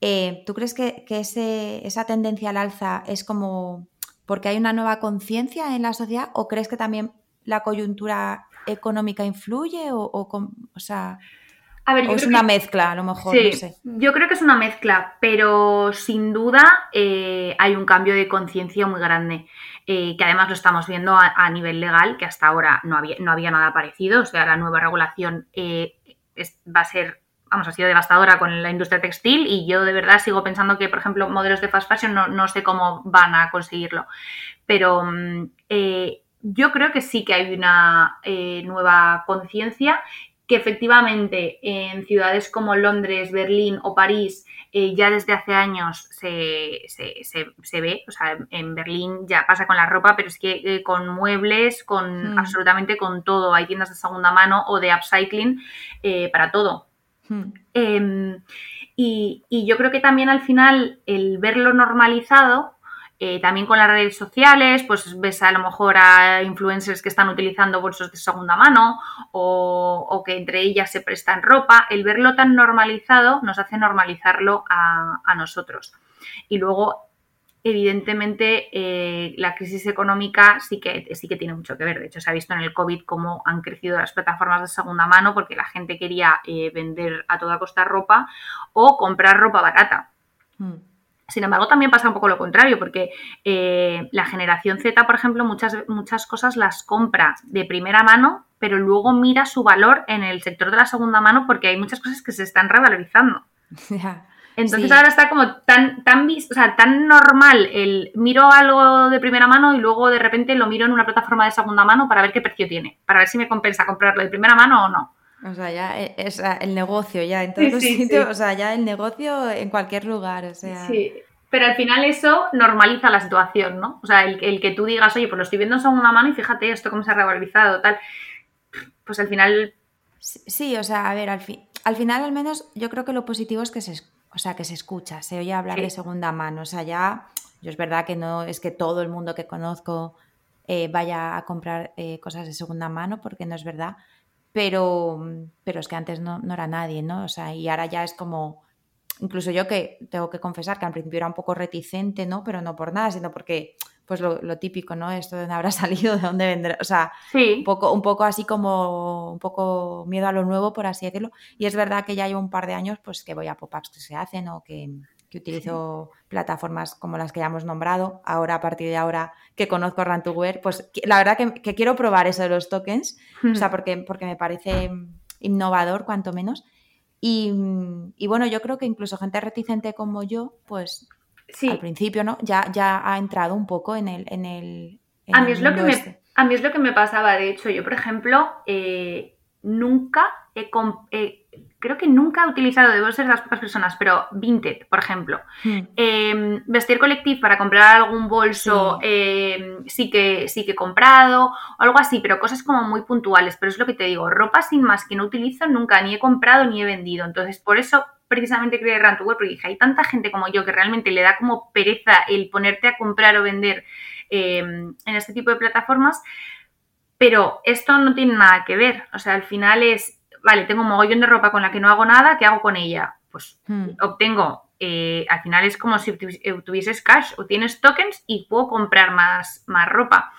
eh, ¿tú crees que, que ese, esa tendencia al alza es como porque hay una nueva conciencia en la sociedad o crees que también la coyuntura económica influye o, o, sea... A ver, es una mezcla, a lo mejor, no sé. Yo creo que es una mezcla, pero sin duda eh, hay un cambio de conciencia muy grande, eh, que además lo estamos viendo a, nivel legal, que hasta ahora no había, no había nada parecido, o sea, la nueva regulación eh, va a ser vamos, ha sido devastadora con la industria textil y yo de verdad sigo pensando que, por ejemplo, modelos de fast fashion no, sé cómo van a conseguirlo. Pero mm, eh, yo creo que sí que hay una eh, nueva conciencia que efectivamente en ciudades como Londres, Berlín o París eh, ya desde hace años se, se, ve, o sea, en Berlín ya pasa con la ropa, pero es que con muebles, con hmm. absolutamente con todo, hay tiendas de segunda mano o de upcycling para todo. Hmm. Em, y, yo creo que también al final el verlo normalizado, eh, también con las redes sociales, pues ves a lo mejor a influencers que están utilizando bolsos de segunda mano o, que entre ellas se prestan ropa, el verlo tan normalizado nos hace normalizarlo a, a nosotros. Y luego evidentemente eh, la crisis económica sí que, sí que tiene mucho que ver. De hecho, se ha visto en el COVID cómo han crecido las plataformas de segunda mano porque la gente quería eh, vender a toda costa ropa o comprar ropa barata. Hmm. Sin embargo, también pasa un poco lo contrario, porque eh, la generación Z, por ejemplo, muchas, muchas cosas las compra de primera mano, pero luego mira su valor en el sector de la segunda mano porque hay muchas cosas que se están revalorizando. Entonces ahora está como tan, tan, o sea, tan normal el miro algo de primera mano y luego de repente lo miro en una plataforma de segunda mano para ver qué precio tiene, para ver si me compensa comprarlo de primera mano o no. O sea, ya es el negocio, ya en todos los sitios, o sea, ya el negocio en cualquier lugar, o sea. Sí, pero al final eso normaliza la situación, ¿no? O sea, el, que tú digas, oye, pues lo estoy viendo en segunda mano y fíjate esto cómo se ha revalorizado, tal. Pues al final. Sí, o sea, a ver, al, fin, al final al menos yo creo que lo positivo es que se, o sea, que se escucha, se oye hablar de segunda mano. O sea, ya, yo es verdad que no es que todo el mundo que conozco eh, vaya a comprar eh, cosas de segunda mano, porque no es verdad. Pero, pero es que antes no, no era nadie, ¿no? O sea, y ahora ya es como, incluso yo que tengo que confesar que al principio era un poco reticente, ¿no? Pero no por nada, sino porque pues lo, típico, ¿no? Esto de dónde habrá salido, de dónde vendrá, o sea, un, poco, un poco así como, un poco miedo a lo nuevo, por así decirlo. Y es verdad que ya llevo un par de años, pues que voy a pop-ups que se hacen o que, que utilizo plataformas como las que ya hemos nombrado. Ahora, a partir de ahora que conozco Rantuware, pues la verdad que, quiero probar eso de los tokens, o sea, porque, porque me parece innovador, cuanto menos. Y, bueno, yo creo que incluso gente reticente como yo, pues al principio, ¿no? Ya, ya ha entrado un poco en el... En el a, mí es lo que me, a mí es lo que me pasaba, de hecho, yo, por ejemplo, eh, nunca he, creo que nunca he utilizado, debo ser de las pocas personas, pero Vinted, por ejemplo. Hmm. Em, vestir colectivo para comprar algún bolso em, sí, que, sí que he comprado, algo así, pero cosas como muy puntuales. Pero es lo que te digo, ropa sin más que no utilizo nunca, ni he comprado ni he vendido. Entonces, por eso precisamente creé Rantuweb, porque dije, hay tanta gente como yo que realmente le da como pereza el ponerte a comprar o vender em, en este tipo de plataformas. Pero esto no tiene nada que ver. O sea, al final es vale, tengo un mogollón de ropa con la que no hago nada, ¿qué hago con ella? Pues hmm. obtengo, eh, al final es como si eh, tuvieses cash o tienes tokens y puedo comprar más, más ropa.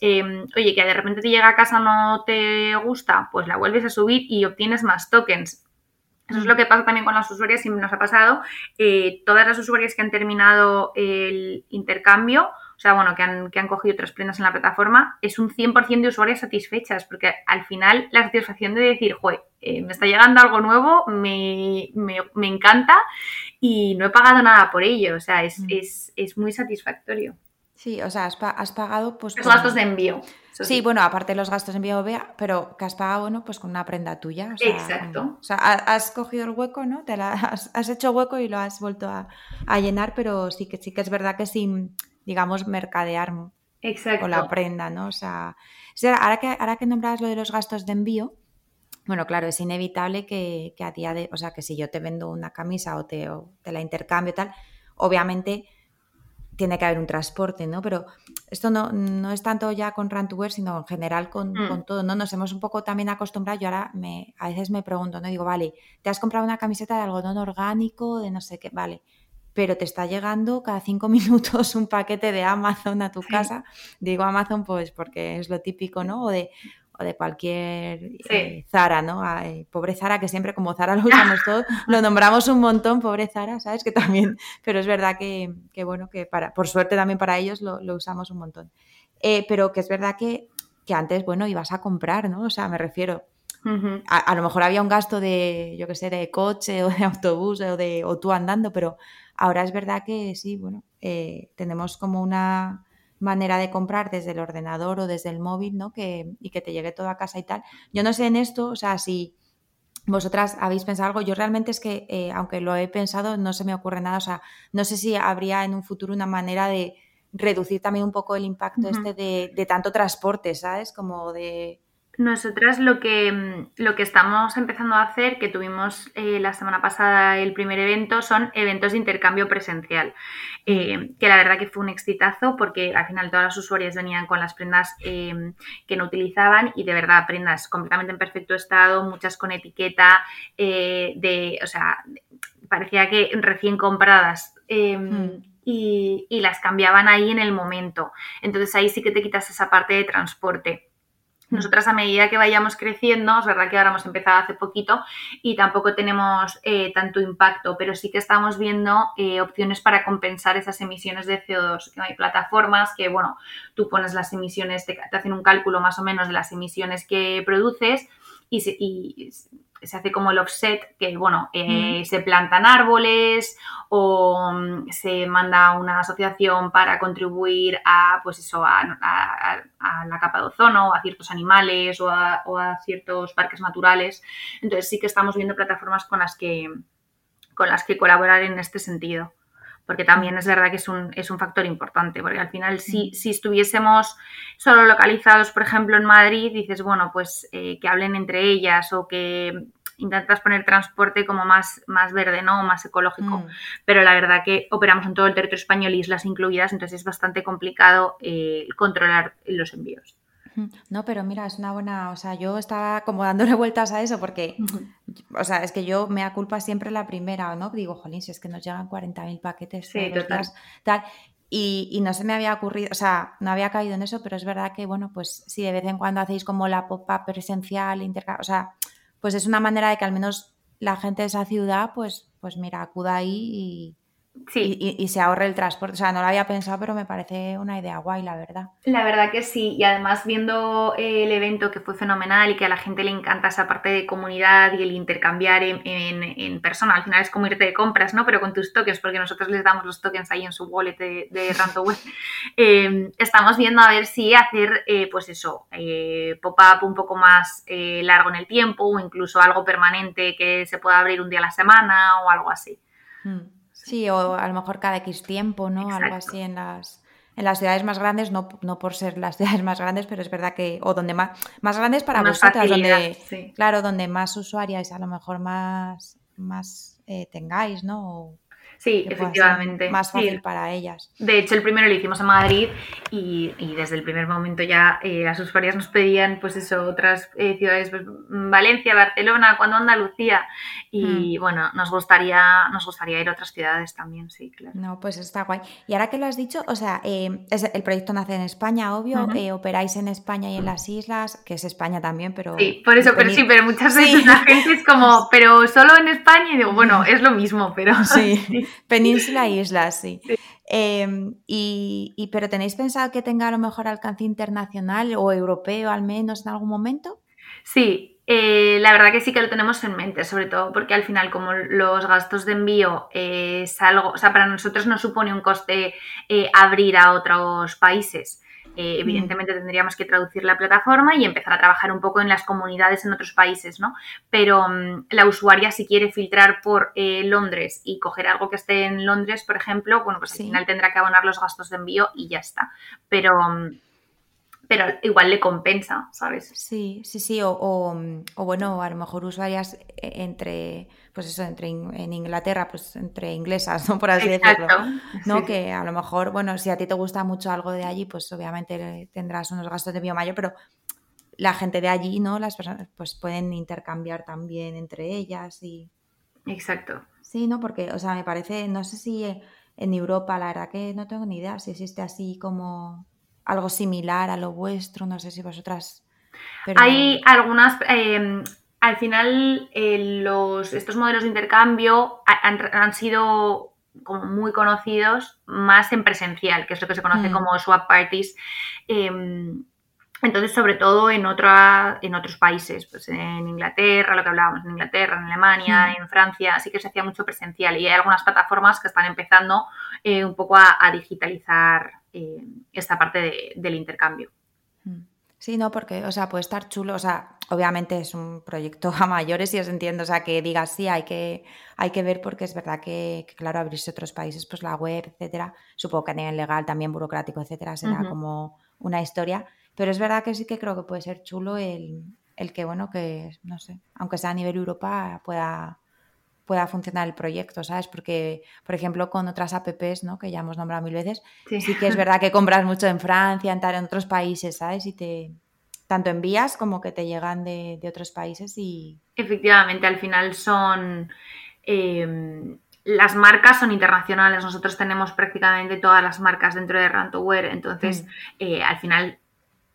Em, oye, que de repente te llega a casa no te gusta, pues la vuelves a subir y obtienes más tokens. Eso es hmm. lo que pasa también con las usuarias y nos ha pasado. Eh, todas las usuarias que han terminado el intercambio, o sea, bueno, que han, que han cogido tres prendas en la plataforma, es un 100% de usuarias satisfechas, porque al final la satisfacción de decir, joder, eh, me está llegando algo nuevo, me, encanta y no he pagado nada por ello, o sea, es, mm. muy satisfactorio. Sí, o sea, has, pagado pues... Los gastos de envío. Sí, bueno, aparte de los gastos de envío, pero que has pagado, bueno, pues con una prenda tuya. Exacto. o sea, has cogido el hueco, ¿no? Te la, has, hecho hueco y lo has vuelto a, a, llenar, pero sí que sí que es verdad que sin, digamos, mercadear con la prenda, ¿no? O sea, ahora que, ahora que nombrabas lo de los gastos de envío, bueno, claro, es inevitable que, a día de, o sea, que si yo te vendo una camisa o te, la intercambio y tal, obviamente tiene que haber un transporte, ¿no? Pero esto no, no es tanto ya con run sino en general con, mm. con, todo, ¿no? Nos hemos un poco también acostumbrado. Yo ahora me, a veces me pregunto, ¿no? Digo, vale, te has comprado una camiseta de algodón orgánico, de no sé qué, vale pero te está llegando cada cinco minutos un paquete de Amazon a tu casa. Digo Amazon pues porque es lo típico, ¿no? O de, o de cualquier eh, Zara, ¿no? pobre Zara, que siempre como Zara lo usamos todos, lo nombramos un montón, pobre Zara, ¿sabes? Que también, pero es verdad que, bueno, que para, por suerte también para ellos lo, usamos un montón. Eh, pero que es verdad que, que antes, bueno, ibas a comprar, ¿no? O sea, me refiero, a, lo mejor había un gasto de, yo qué sé, de coche o de autobús o, de, o tú andando, pero Ahora es verdad que sí, bueno, eh, tenemos como una manera de comprar desde el ordenador o desde el móvil, ¿no? Que, y que te llegue todo a casa y tal. Yo no sé en esto, o sea, si vosotras habéis pensado algo, yo realmente es que, eh, aunque lo he pensado, no se me ocurre nada, o sea, no sé si habría en un futuro una manera de reducir también un poco el impacto este de, de tanto transporte, ¿sabes? Como de nosotras lo que, mm, lo que estamos empezando a hacer, que tuvimos eh, la semana pasada el primer evento, son eventos de intercambio presencial, eh, que la verdad que fue un exitazo porque al final todas las usuarias venían con las prendas em, que no utilizaban y de verdad prendas completamente en perfecto estado, muchas con etiqueta eh, de, o sea, parecía que recién compradas. Em, hmm. y, y las cambiaban ahí en el momento. Entonces ahí sí que te quitas esa parte de transporte. Nosotras a medida que vayamos creciendo, es verdad que ahora hemos empezado hace poquito y tampoco tenemos eh, tanto impacto, pero sí que estamos viendo eh, opciones para compensar esas emisiones de CO2. Hay plataformas que, bueno, tú pones las emisiones, te, hacen un cálculo más o menos de las emisiones que produces y, y se hace como el offset, que bueno, eh, se plantan árboles o mm, se manda a una asociación para contribuir a, pues eso, a, la capa de ozono, a ciertos animales o a, o a, ciertos parques naturales. Entonces sí que estamos viendo plataformas con las que, con las que colaborar en este sentido porque también es verdad que es un, es un factor importante, porque al final si, si, estuviésemos solo localizados, por ejemplo, en Madrid, dices, bueno, pues eh, que hablen entre ellas o que intentas poner transporte como más, más verde, ¿no? Más ecológico. Mm. Pero la verdad que operamos en todo el territorio español, islas incluidas, entonces es bastante complicado eh, controlar los envíos. No, pero mira, es una buena, o sea, yo estaba como dándole vueltas a eso porque, o sea, es que yo me da culpa siempre la primera, ¿no? Digo, jolín, si es que nos llegan 40.000 paquetes sí, total. tal. Y, y, no se me había ocurrido, o sea, no había caído en eso, pero es verdad que, bueno, pues si de vez en cuando hacéis como la pop-up presencial, o sea, pues es una manera de que al menos la gente de esa ciudad, pues, pues mira, acuda ahí y, y, se ahorre el transporte. O sea, no lo había pensado, pero me parece una idea guay, la verdad. La verdad que sí, y además viendo el evento que fue fenomenal y que a la gente le encanta esa parte de comunidad y el intercambiar en, en, persona, al final es como irte de compras, ¿no? Pero con tus tokens, porque nosotros les damos los tokens ahí en su wallet de, de eh, estamos viendo a ver si hacer, eh, pues eso, eh, pop-up un poco más largo en el tiempo o incluso algo permanente que se pueda abrir un día a la semana o algo así. Hmm. Sí, o a lo mejor cada X tiempo, ¿no? Algo así en las, en las ciudades más grandes, no, no, por ser las ciudades más grandes, pero es verdad que, o donde más, más grandes para vosotras, donde, claro, donde más usuarias a lo mejor más, más eh, tengáis, ¿no? Sí, efectivamente. Más fácil para ellas. De hecho, el primero lo hicimos en Madrid y, desde el primer momento ya eh, las usuarias nos pedían, pues eso, otras eh, ciudades, pues, Valencia, Barcelona, cuando Andalucía. Y hmm. bueno, nos gustaría, nos gustaría ir a otras ciudades también, sí, claro. No, pues está guay. Y ahora que lo has dicho, o sea, eh, el proyecto nace en España, obvio, operáis en España y en las islas, que es España también, pero... Sí, por eso, pero sí, pero muchas veces la gente es como, pero solo en España, y digo, bueno, es lo mismo, pero... Sí. Península e islas, sí. Em, y, pero tenéis pensado que tenga a lo mejor alcance internacional o europeo al menos en algún momento? Sí, eh, la verdad que sí que lo tenemos en mente, sobre todo porque al final como los gastos de envío es algo, o sea, para nosotros no supone un coste eh, abrir a otros países. Eh, evidentemente tendríamos que traducir la plataforma y empezar a trabajar un poco en las comunidades en otros países, ¿no? Pero mm, la usuaria si quiere filtrar por eh, Londres y coger algo que esté en Londres, por ejemplo, bueno, pues al final tendrá que abonar los gastos de envío y ya está. Pero mm, pero igual le compensa, ¿sabes? Sí, sí, sí, o, bueno, a lo mejor usuarias e, entre, pues eso, entre en Inglaterra, pues entre inglesas, ¿no? Por así decirlo. ¿no? Que a lo mejor, bueno, si a ti te gusta mucho algo de allí, pues obviamente tendrás unos gastos de envío mayor, pero la gente de allí, ¿no? Las personas, pues pueden intercambiar también entre ellas y... Exacto. Sí, ¿no? Porque, o sea, me parece, no sé si en Europa, la verdad que no tengo ni idea si existe así como algo similar a lo vuestro, no sé si vosotras... Hay algunas... Em, al final, eh, los, estos modelos de intercambio han, sido como muy conocidos más en presencial, que es lo que se conoce mm. como swap parties. Em, entonces, sobre todo en, otra, en otros países, pues en Inglaterra, lo que hablábamos, en Inglaterra, en Alemania, mm. en Francia, sí que se hacía mucho presencial y hay algunas plataformas que están empezando eh, un poco a, digitalizar eh, esta parte del intercambio. Sí, no, porque, o sea, puede estar chulo, o sea, obviamente es un proyecto a mayores y os entiendo, o sea, que digas sí, hay que, hay que ver porque es verdad que, claro, abrirse otros países, pues la web, etcétera, supongo que a nivel legal, también burocrático, etcétera, será como una historia, pero es verdad que sí que creo que puede ser chulo el, el que, bueno, que, no sé, aunque sea a nivel Europa, pueda pueda funcionar el proyecto, ¿sabes? Porque, por ejemplo, con otras apps, ¿no? Que ya hemos nombrado mil veces, sí, que es verdad que compras mucho en Francia, en, en otros países, ¿sabes? Y te tanto envías como que te llegan de, otros países y... Efectivamente, al final son... Em, las marcas son internacionales, nosotros tenemos prácticamente todas las marcas dentro de Rantoware, entonces mm. eh, al final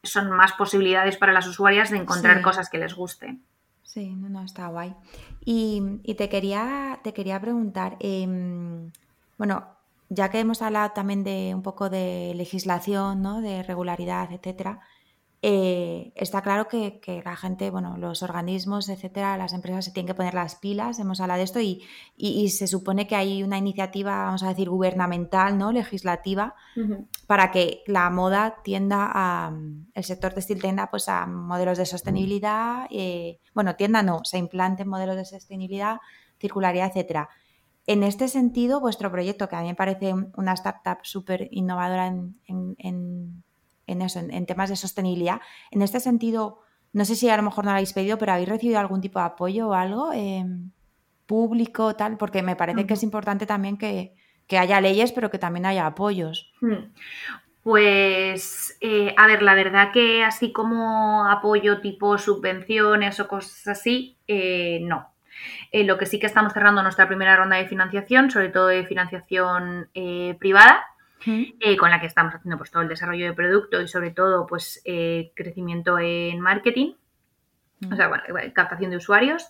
son más posibilidades para las usuarias de encontrar cosas que les gusten. Sí, no, no, está guay. Y, te, quería, te quería preguntar, em, bueno, ya que hemos hablado también de un poco de legislación, ¿no? de regularidad, etcétera, eh, está claro que, la gente, bueno, los organismos, etcétera, las empresas se tienen que poner las pilas, hemos hablado de esto, y, se supone que hay una iniciativa, vamos a decir, gubernamental, ¿no? Legislativa, para que la moda tienda a, el sector textil tienda pues a modelos de sostenibilidad, eh, bueno, tienda no, se implanten modelos de sostenibilidad, circularidad, etcétera. En este sentido, vuestro proyecto, que a mí me parece una startup súper innovadora en en eso, en, temas de sostenibilidad. En este sentido, no sé si a lo mejor no lo habéis pedido, pero ¿habéis recibido algún tipo de apoyo o algo em, público, tal? Porque me parece que es importante también que, haya leyes, pero que también haya apoyos. Hmm. Pues, eh, a ver, la verdad que así como apoyo tipo subvenciones o cosas así, eh, no. Eh, lo que sí que estamos cerrando nuestra primera ronda de financiación, sobre todo de financiación privada, eh, con la que estamos haciendo pues, todo el desarrollo de producto y sobre todo pues eh, crecimiento en marketing, o sea, bueno, captación de usuarios.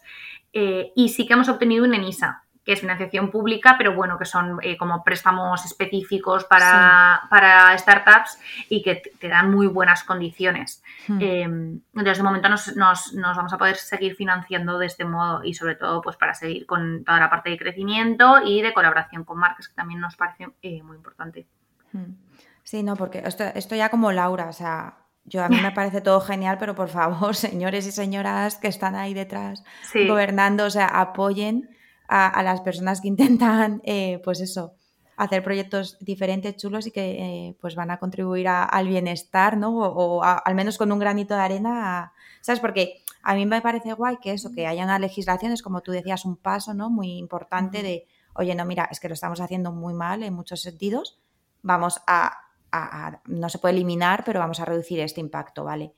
Eh, y sí que hemos obtenido un ENISA, que es financiación pública, pero bueno, que son eh, como préstamos específicos para, para, startups y que te dan muy buenas condiciones. Hmm. Em, entonces, de momento nos, nos, nos, vamos a poder seguir financiando de este modo y sobre todo pues para seguir con toda la parte de crecimiento y de colaboración con marcas, que también nos parece eh, muy importante. Hmm. Sí, no, porque esto, esto ya como Laura, o sea, yo a mí me parece todo genial, pero por favor, señores y señoras que están ahí detrás gobernando, o sea, apoyen a, las personas que intentan, eh, pues eso, hacer proyectos diferentes, chulos y que eh, pues van a contribuir al bienestar, ¿no? O, al menos con un granito de arena, ¿sabes? Porque a mí me parece guay que eso, que haya una legislación, es como tú decías, un paso, ¿no? Muy importante de, oye, no, mira, es que lo estamos haciendo muy mal en muchos sentidos, vamos a no se puede eliminar, pero vamos a reducir este impacto, ¿vale?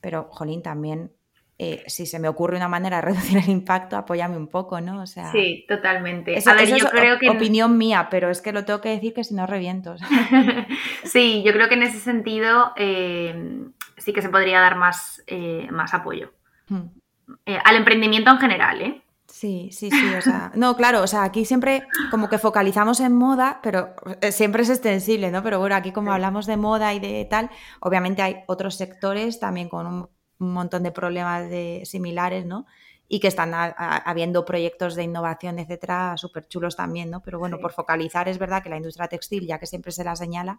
Pero, jolín, también, eh, si se me ocurre una manera de reducir el impacto, apóyame un poco, ¿no? O sea, sí, totalmente. a ver, yo creo que... opinión mía, pero es que lo tengo que decir que si no reviento. sí, yo creo que en ese sentido eh, sí que se podría dar más, eh, más apoyo. Hmm. al emprendimiento en general, ¿eh? Sí, sí, sí, o sea, no, claro, o sea, aquí siempre como que focalizamos en moda, pero eh, siempre es extensible, ¿no? Pero bueno, aquí como hablamos de moda y de tal, obviamente hay otros sectores también con un, montón de problemas de, similares, ¿no? Y que están habiendo proyectos de innovación, etcétera, súper chulos también, ¿no? Pero bueno, por focalizar es verdad que la industria textil, ya que siempre se la señala,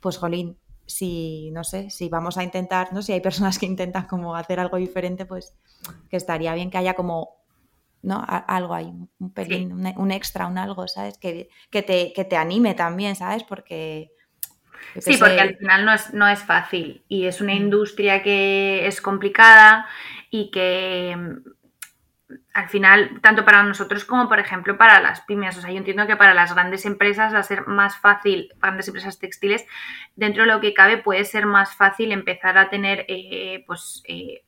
pues jolín, si, no sé, si vamos a intentar, ¿no? Si hay personas que intentan como hacer algo diferente, pues que estaría bien que haya como ¿no? algo ahí, un pelín, un, extra, un algo, ¿sabes? Que, que, te, que te anime también, ¿sabes? Porque... Sí, porque al final no es, no es fácil y es una mm. industria que es complicada y que mm, al final, tanto para nosotros como, por ejemplo, para las pymes, o sea, yo entiendo que para las grandes empresas va a ser más fácil, grandes empresas textiles, dentro de lo que cabe puede ser más fácil empezar a tener, eh, pues, eh,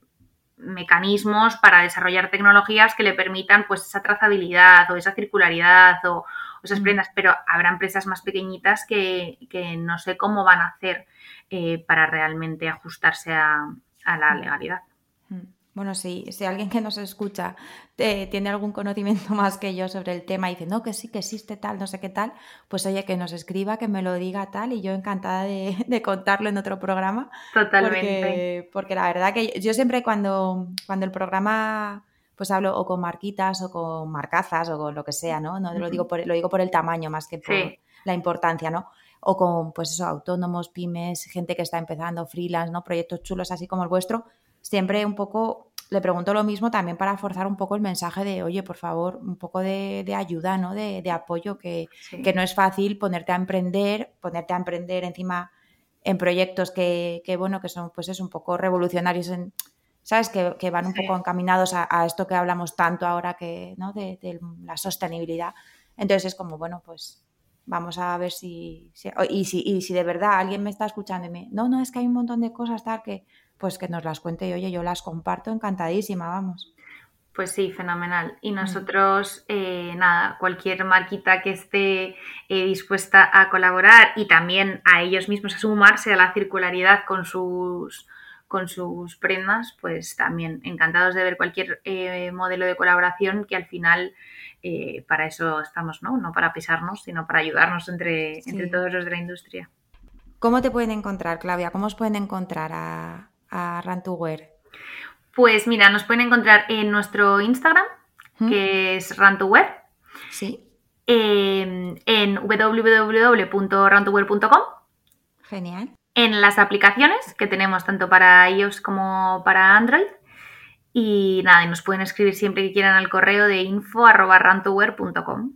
mecanismos para desarrollar tecnologías que le permitan pues esa trazabilidad o esa circularidad o, esas prendas, pero habrá empresas más pequeñitas que, no sé cómo van a hacer eh, para realmente ajustarse a, a la legalidad. Mm. Bueno, si, si alguien que nos escucha eh, tiene algún conocimiento más que yo sobre el tema y dice, no, que sí, que existe tal, no sé qué tal, pues oye, que nos escriba, que me lo diga tal y yo encantada de, contarlo en otro programa. Totalmente. Porque, la verdad que yo, siempre cuando, cuando el programa pues hablo o con marquitas o con marcazas o con lo que sea, ¿no? No lo digo por, lo digo por el tamaño más que por la importancia, ¿no? O con, pues eso, autónomos, pymes, gente que está empezando, freelance, ¿no? Proyectos chulos así como el vuestro siempre un poco le pregunto lo mismo también para forzar un poco el mensaje de, oye, por favor, un poco de, ayuda, ¿no? De, apoyo, que, no es fácil ponerte a emprender, ponerte a emprender encima en proyectos que, bueno, que son, pues es un poco revolucionarios, en, ¿sabes? Que, van un poco encaminados a, esto que hablamos tanto ahora, que, ¿no? De, la sostenibilidad. Entonces es como, bueno, pues vamos a ver si, y si, y si de verdad alguien me está escuchando y me, no, no, es que hay un montón de cosas tal que pues que nos las cuente y oye, yo las comparto encantadísima, vamos. Pues sí, fenomenal. Y nosotros, eh, nada, cualquier marquita que esté eh, dispuesta a colaborar y también a ellos mismos a sumarse a la circularidad con sus, con sus prendas, pues también encantados de ver cualquier eh, modelo de colaboración que al final para eso estamos, ¿no? No para pisarnos, sino para ayudarnos entre, entre todos los de la industria. ¿Cómo te pueden encontrar, Claudia? ¿Cómo os pueden encontrar a, a Run2Wear? Pues mira, nos pueden encontrar en nuestro Instagram, que es Run2Wear. Sí. en www.run2wear.com. Genial. En las aplicaciones que tenemos tanto para iOS como para Android. Y nada, y nos pueden escribir siempre que quieran al correo de info.run2wear.com.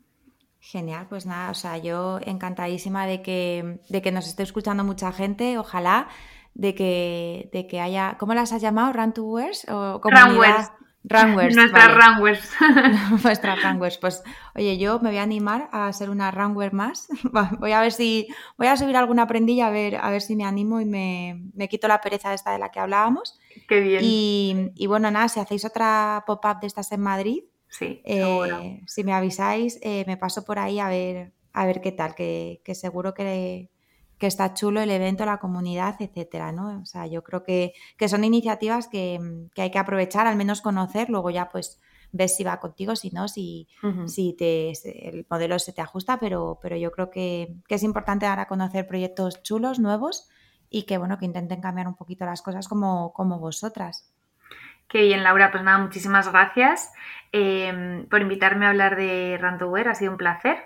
Genial, pues nada, o sea, yo encantadísima de que, de que nos esté escuchando mucha gente. Ojalá de que, de que haya, ¿cómo las has llamado? ¿Rantuwares? O Runwares. Runwares. Nuestras runwares. Nuestras runwares. Pues, oye, yo me voy a animar a ser una runware más. Voy a ver si, voy a subir alguna prendilla a ver, a ver si me animo y me, me quito la pereza esta de la que hablábamos. Qué bien. Y, y bueno, nada, si hacéis otra pop-up de estas en Madrid, sí, eh, si me avisáis, eh, me paso por ahí a ver, a ver qué tal, que, que seguro que, que está chulo el evento, la comunidad, etcétera, ¿no? O sea, yo creo que, son iniciativas que, hay que aprovechar, al menos conocer, luego ya pues ves si va contigo, si no, si, si te, el modelo se te ajusta, pero, pero yo creo que, que, es importante ahora conocer proyectos chulos, nuevos y que bueno, que intenten cambiar un poquito las cosas como, como vosotras. Qué bien, Laura. Pues nada, muchísimas gracias em, por invitarme a hablar de Rantowear. Ha sido un placer.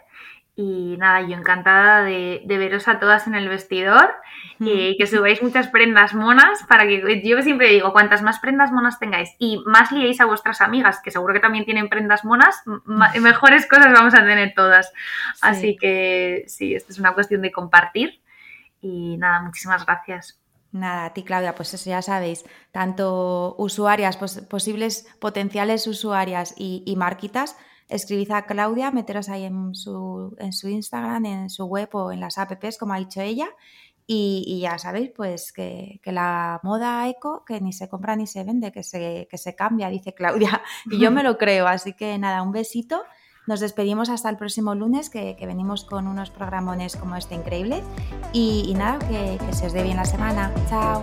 Y nada, yo encantada de, veros a todas en el vestidor y que subáis muchas prendas monas para que yo siempre digo, cuantas más prendas monas tengáis y más liéis a vuestras amigas, que seguro que también tienen prendas monas, mejores cosas vamos a tener todas. Así que sí, esto es una cuestión de compartir y nada, muchísimas gracias. Nada, a ti Claudia, pues eso ya sabéis, tanto usuarias, posibles potenciales usuarias y, marquitas, escribid a Claudia, meteros ahí en su, en su Instagram, en su web o en las apps, como ha dicho ella, y, ya sabéis, pues que, la moda eco, que ni se compra ni se vende, que se, que se cambia, dice Claudia, y yo me lo creo, así que nada, un besito nos despedimos hasta el próximo lunes, que, venimos con unos programones como este increíble. Y, nada, que, que se os dé bien la semana. Chao.